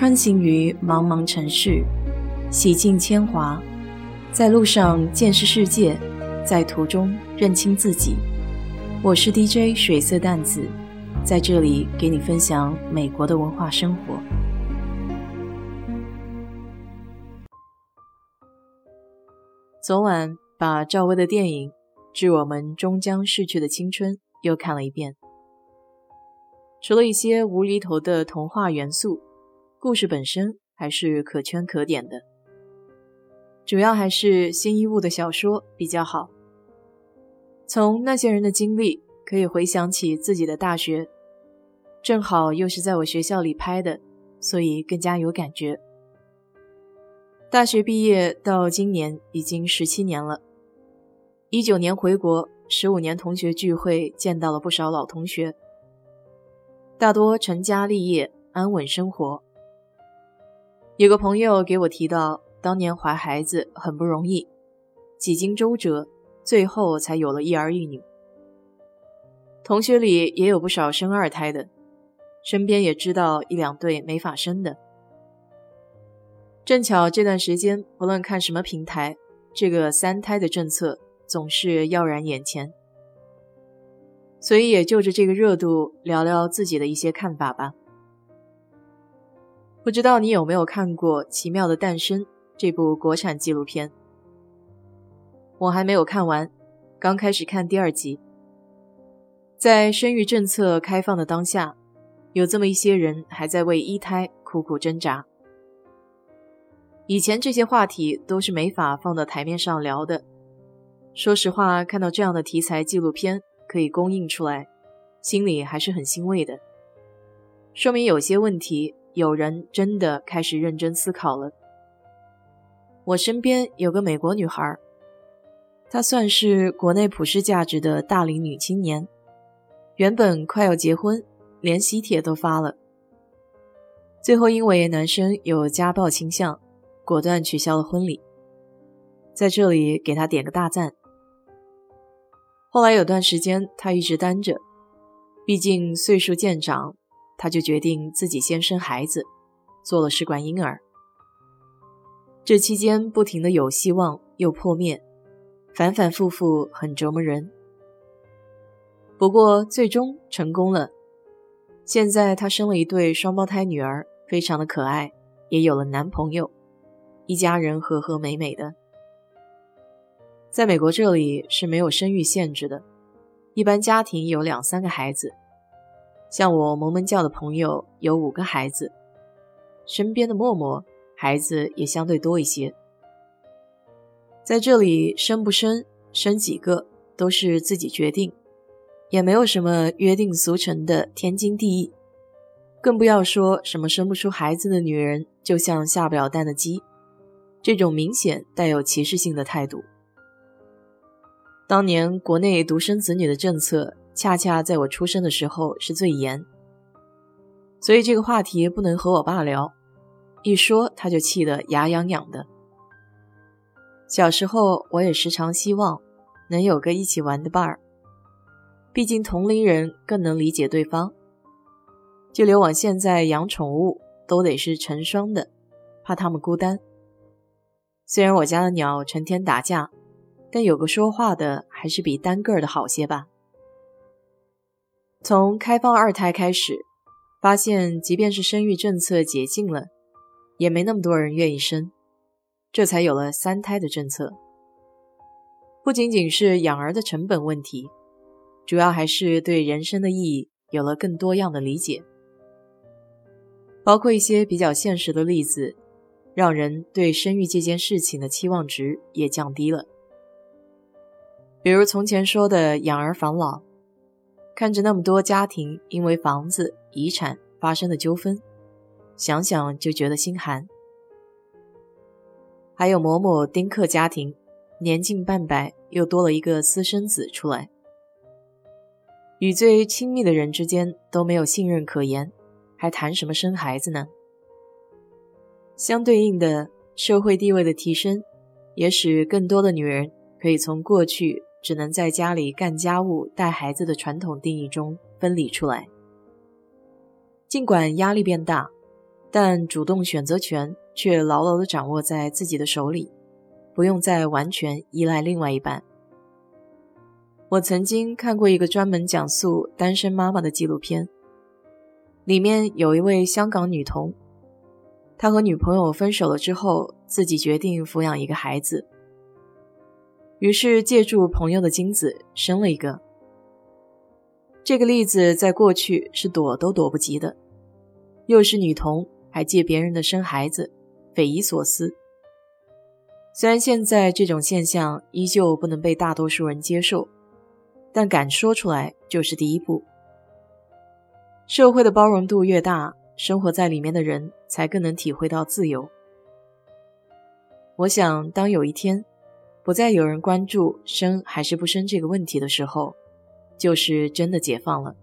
穿行于茫茫城市，洗尽铅华，在路上见识世界，在途中认清自己。我是 DJ 水色淡子，在这里给你分享美国的文化生活。昨晚把赵薇的电影《致我们终将逝去的青春》又看了一遍，除了一些无厘头的童话元素。故事本身还是可圈可点的，主要还是新一物的小说比较好。从那些人的经历，可以回想起自己的大学，正好又是在我学校里拍的，所以更加有感觉。大学毕业到今年已经十七年了，一九年回国，十五年同学聚会见到了不少老同学，大多成家立业，安稳生活。有个朋友给我提到，当年怀孩子很不容易，几经周折，最后才有了一儿一女。同学里也有不少生二胎的，身边也知道一两对没法生的。正巧这段时间，不论看什么平台，这个三胎的政策总是耀然眼前，所以也就着这个热度聊聊自己的一些看法吧。不知道你有没有看过《奇妙的诞生》这部国产纪录片？我还没有看完，刚开始看第二集。在生育政策开放的当下，有这么一些人还在为一胎苦苦挣扎。以前这些话题都是没法放到台面上聊的。说实话，看到这样的题材纪录片可以公映出来，心里还是很欣慰的，说明有些问题。有人真的开始认真思考了。我身边有个美国女孩，她算是国内普世价值的大龄女青年，原本快要结婚，连喜帖都发了，最后因为男生有家暴倾向，果断取消了婚礼。在这里给她点个大赞。后来有段时间，她一直单着，毕竟岁数渐长。他就决定自己先生孩子，做了试管婴儿。这期间不停的有希望又破灭，反反复复很折磨人。不过最终成功了。现在她生了一对双胞胎女儿，非常的可爱，也有了男朋友，一家人和和美美的。在美国这里是没有生育限制的，一般家庭有两三个孩子。像我萌萌教的朋友有五个孩子，身边的默默孩子也相对多一些。在这里生不生、生几个都是自己决定，也没有什么约定俗成的天经地义，更不要说什么生不出孩子的女人就像下不了蛋的鸡，这种明显带有歧视性的态度。当年国内独生子女的政策。恰恰在我出生的时候是最严，所以这个话题不能和我爸聊，一说他就气得牙痒痒的。小时候我也时常希望能有个一起玩的伴儿，毕竟同龄人更能理解对方。就连我现在养宠物都得是成双的，怕他们孤单。虽然我家的鸟成天打架，但有个说话的还是比单个的好些吧。从开放二胎开始，发现即便是生育政策解禁了，也没那么多人愿意生，这才有了三胎的政策。不仅仅是养儿的成本问题，主要还是对人生的意义有了更多样的理解，包括一些比较现实的例子，让人对生育这件事情的期望值也降低了。比如从前说的养儿防老。看着那么多家庭因为房子、遗产发生的纠纷，想想就觉得心寒。还有某某丁克家庭，年近半百又多了一个私生子出来，与最亲密的人之间都没有信任可言，还谈什么生孩子呢？相对应的，社会地位的提升，也使更多的女人可以从过去。只能在家里干家务、带孩子的传统定义中分离出来。尽管压力变大，但主动选择权却牢牢地掌握在自己的手里，不用再完全依赖另外一半。我曾经看过一个专门讲述单身妈妈的纪录片，里面有一位香港女童，她和女朋友分手了之后，自己决定抚养一个孩子，于是借助朋友的精子生了一个。这个例子在过去是躲都躲不及的，又是女童，还借别人的生孩子，匪夷所思。虽然现在这种现象依旧不能被大多数人接受。但敢说出来就是第一步。社会的包容度越大，生活在里面的人才更能体会到自由。我想，当有一天不再有人关注生还是不生这个问题的时候，就是真的解放了。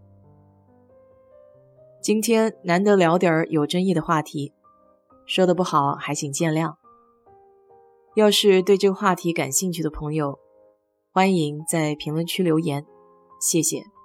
今天难得聊点有争议的话题，说的不好还请见谅。要是对这个话题感兴趣的朋友，欢迎在评论区留言，谢谢。